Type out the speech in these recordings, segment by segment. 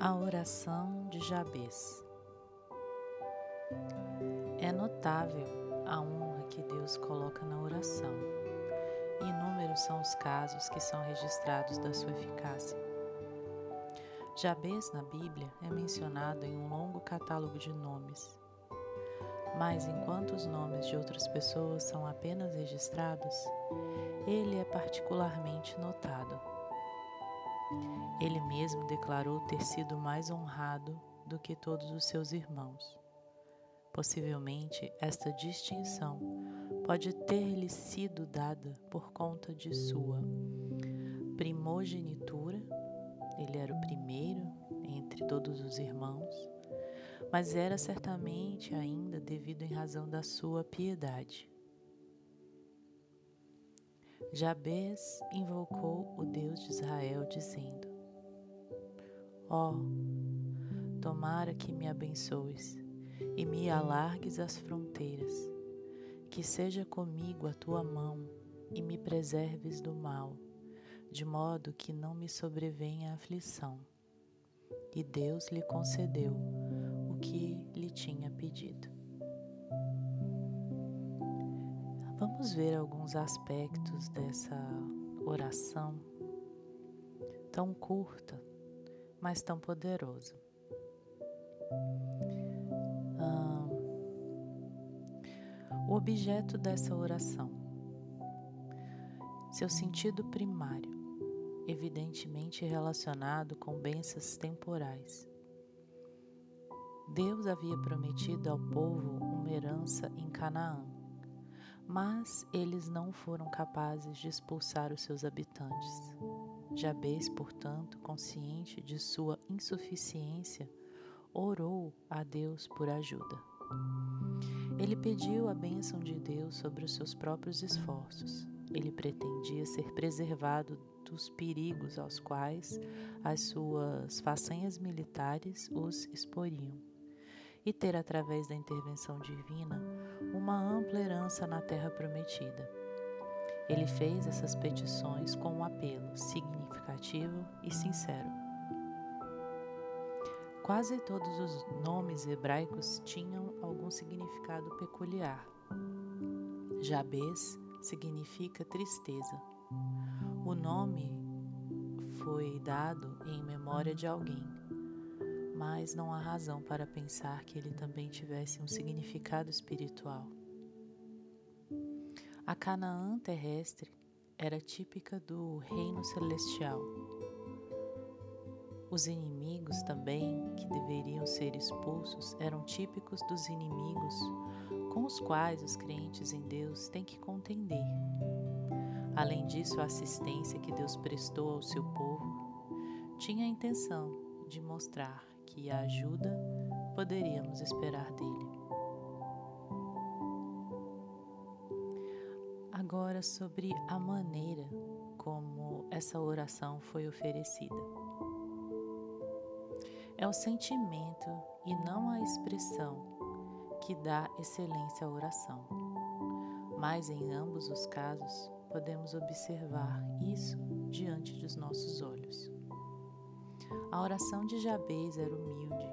A oração de Jabez. É notável a honra que Deus coloca na oração. Inúmeros são os casos que são registrados da sua eficácia. Jabez na Bíblia é mencionado em um longo catálogo de nomes. Mas enquanto os nomes de outras pessoas são apenas registrados, ele é particularmente notado. Ele mesmo declarou ter sido mais honrado do que todos os seus irmãos. Possivelmente, esta distinção pode ter-lhe sido dada por conta de sua primogenitura, ele era o primeiro entre todos os irmãos, mas era certamente ainda devido em razão da sua piedade. Jabez invocou o Deus de Israel, dizendo: Ó, oh, tomara que me abençoes e me alargues as fronteiras, que seja comigo a tua mão e me preserves do mal, de modo que não me sobrevenha aflição. E Deus lhe concedeu o que lhe tinha pedido. Vamos ver alguns aspectos dessa oração tão curta, mas tão poderosa. Ah, o objeto dessa oração, seu sentido primário, evidentemente relacionado com bênçãos temporais. Deus havia prometido ao povo uma herança em Canaã mas eles não foram capazes de expulsar os seus habitantes. Jabez, portanto, consciente de sua insuficiência, orou a Deus por ajuda. Ele pediu a bênção de Deus sobre os seus próprios esforços. Ele pretendia ser preservado dos perigos aos quais as suas façanhas militares os exporiam e ter, através da intervenção divina, uma ampla herança na terra prometida. Ele fez essas petições com um apelo significativo e sincero. Quase todos os nomes hebraicos tinham algum significado peculiar. Jabez significa tristeza. O nome foi dado em memória de alguém, mas não há razão para pensar que ele também tivesse um significado espiritual. A Canaã terrestre era típica do reino celestial. Os inimigos também, que deveriam ser expulsos, eram típicos dos inimigos com os quais os crentes em Deus têm que contender. Além disso, a assistência que Deus prestou ao seu povo tinha a intenção de mostrar que a ajuda poderíamos esperar dele. Agora, sobre a maneira como essa oração foi oferecida. É o sentimento e não a expressão que dá excelência à oração. Mas em ambos os casos, podemos observar isso diante dos nossos olhos. A oração de Jabez era humilde.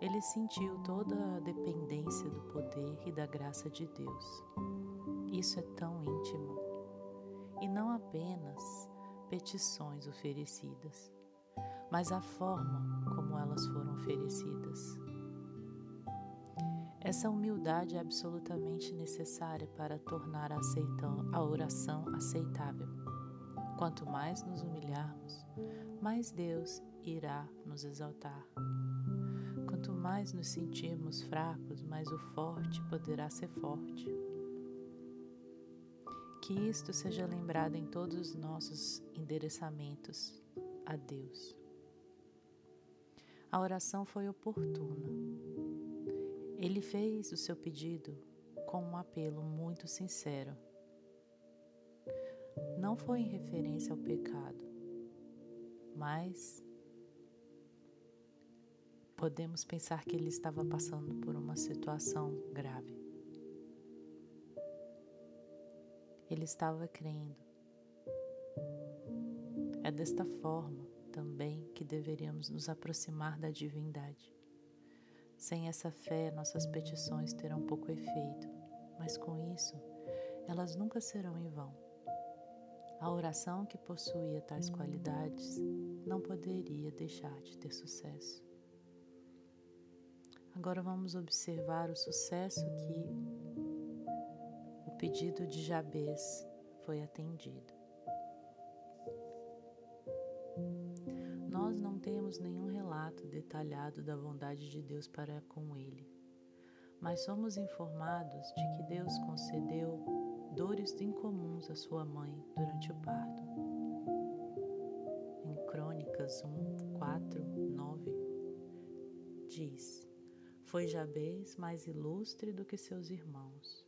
Ele sentiu toda a dependência do poder e da graça de Deus. Isso é tão íntimo. E não apenas petições oferecidas, mas a forma como elas foram oferecidas. Essa humildade é absolutamente necessária para tornar a, a oração aceitável. Quanto mais nos humilharmos, mais Deus irá nos exaltar. Quanto mais nos sentirmos fracos, mais o forte poderá ser forte. Que isto seja lembrado em todos os nossos endereçamentos a Deus. A oração foi oportuna. Ele fez o seu pedido com um apelo muito sincero. Não foi em referência ao pecado, mas podemos pensar que ele estava passando por uma situação grave. Ele estava crendo. É desta forma também que deveríamos nos aproximar da divindade. Sem essa fé, nossas petições terão pouco efeito, mas com isso, elas nunca serão em vão. A oração que possuía tais qualidades não poderia deixar de ter sucesso. Agora vamos observar o sucesso que o pedido de Jabez foi atendido. Nós não temos nenhum relato detalhado da bondade de Deus para com ele, mas somos informados de que Deus concedeu dores incomuns à sua mãe durante o parto. Em Crônicas 1, 4, 9, diz: Foi Jabez mais ilustre do que seus irmãos.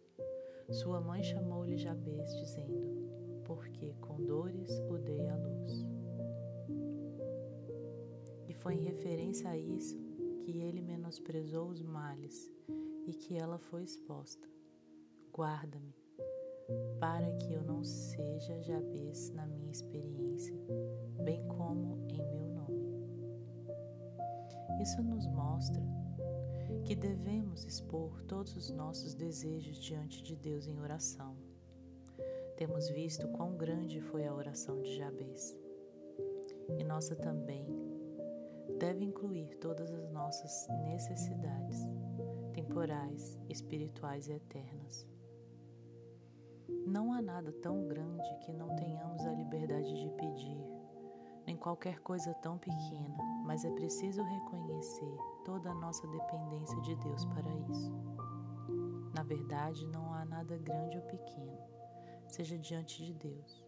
Sua mãe chamou-lhe Jabez, dizendo: Porque com dores o dei à luz. E foi em referência a isso que ele menosprezou os males e que ela foi exposta. Guarda-me para que eu não seja Jabez na minha experiência, bem como em meu nome. Isso nos mostra que devemos expor todos os nossos desejos diante de Deus em oração. Temos visto quão grande foi a oração de Jabez. E nossa também deve incluir todas as nossas necessidades, temporais, espirituais e eternas. Não há nada tão grande que não tenhamos a liberdade de pedir, nem qualquer coisa tão pequena, mas é preciso reconhecer toda a nossa dependência de Deus para isso. Na verdade, não há nada grande ou pequeno, seja diante de Deus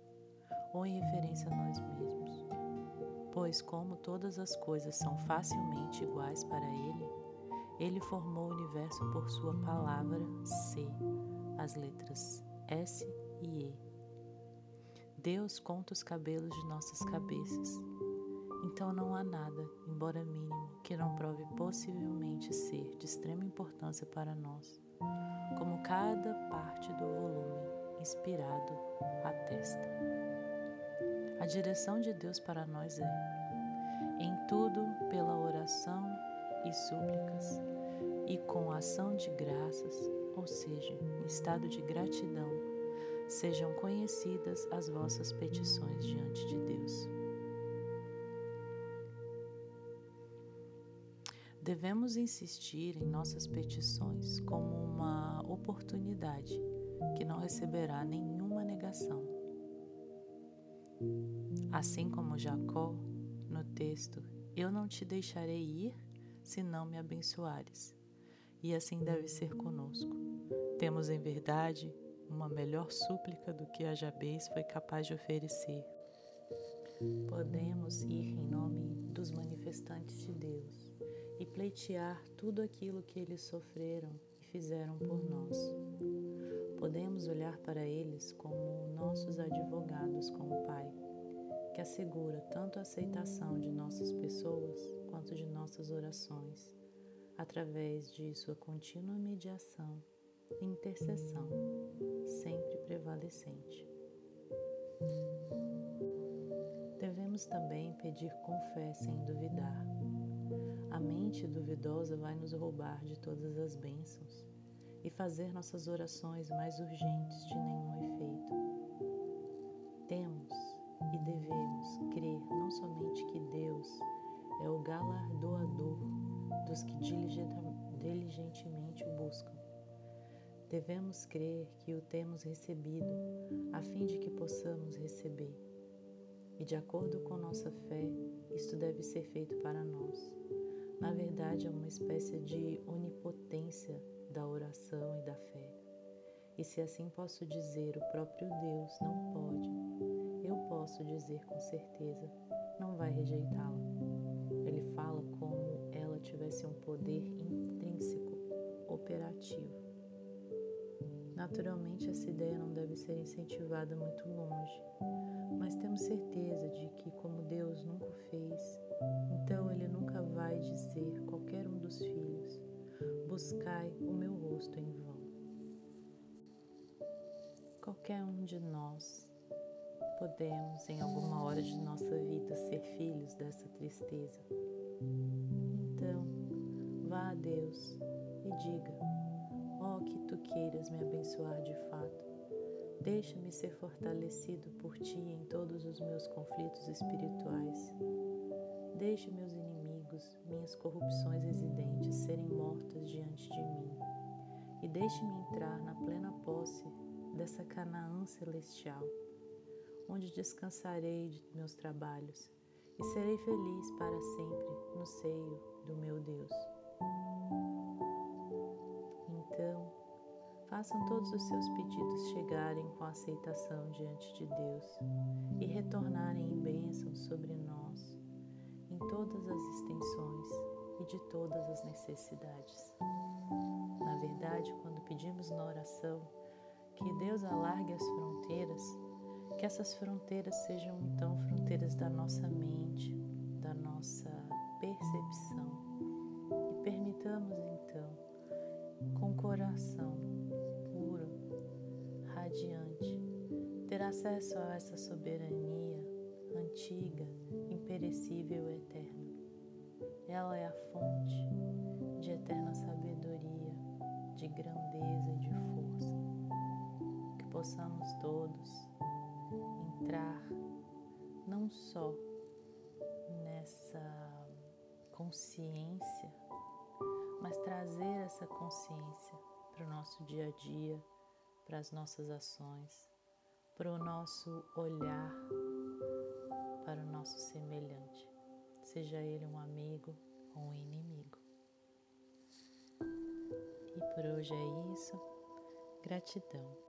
ou em referência a nós mesmos. Pois, como todas as coisas são facilmente iguais para Ele, Ele formou o universo por Sua palavra C, as letras S e E. Deus conta os cabelos de nossas cabeças. Então não há nada, embora mínimo, que não prove possivelmente ser de extrema importância para nós, como cada parte do volume inspirado atesta. A direção de Deus para nós é, em tudo, pela oração e súplicas, e com ação de graças, ou seja, em estado de gratidão, sejam conhecidas as vossas petições diante de Deus. Devemos insistir em nossas petições como uma oportunidade que não receberá nenhuma negação. Assim como Jacó, no texto, eu não te deixarei ir se não me abençoares. E assim deve ser conosco. Temos em verdade uma melhor súplica do que a Jabez foi capaz de oferecer. Podemos ir em nome dos manifestantes de Deus e pleitear tudo aquilo que eles sofreram e fizeram por nós. Podemos olhar para eles como nossos advogados com o Pai, que assegura tanto a aceitação de nossas pessoas quanto de nossas orações, através de sua contínua mediação intercessão, sempre prevalecente. Devemos também pedir com fé sem duvidar. A mente duvidosa vai nos roubar de todas as bênçãos e fazer nossas orações mais urgentes de nenhum efeito. Temos e devemos crer não somente que Deus é o galardoador dos que diligentemente o buscam, Devemos crer que o temos recebido, a fim de que possamos receber. E de acordo com nossa fé, isto deve ser feito para nós. Na verdade, é uma espécie de onipotência da oração e da fé. E se assim posso dizer, o próprio Deus não pode, eu posso dizer com certeza, não vai rejeitá-la. Ele fala como ela tivesse um poder intrínseco, operativo. Naturalmente, essa ideia não deve ser incentivada muito longe, mas temos certeza de que, como Deus nunca fez, então Ele nunca vai dizer qualquer um dos filhos: Buscai o meu rosto em vão. Qualquer um de nós podemos, em alguma hora de nossa vida, ser filhos dessa tristeza. Então, vá a Deus e diga: oh, que tu queiras me abençoar de fato. Deixa-me ser fortalecido por ti em todos os meus conflitos espirituais. Deixa meus inimigos, minhas corrupções residentes serem mortas diante de mim. E deixe-me entrar na plena posse dessa Canaã celestial onde descansarei de meus trabalhos e serei feliz para sempre no seio do meu Deus. Façam todos os seus pedidos chegarem com aceitação diante de Deus e retornarem em bênçãos sobre nós, em todas as extensões e de todas as necessidades. Na verdade, quando pedimos na oração que Deus alargue as fronteiras, que essas fronteiras sejam então fronteiras da nossa mente, da nossa percepção e permitamos então, com o coração radiante, ter acesso a essa soberania antiga, imperecível e eterna. Ela é a fonte de eterna sabedoria, de grandeza e de força. Que possamos todos entrar não só nessa consciência, mas trazer essa consciência para o nosso dia a dia, para as nossas ações, para o nosso olhar para o nosso semelhante, seja ele um amigo ou um inimigo. E por hoje é isso. Gratidão.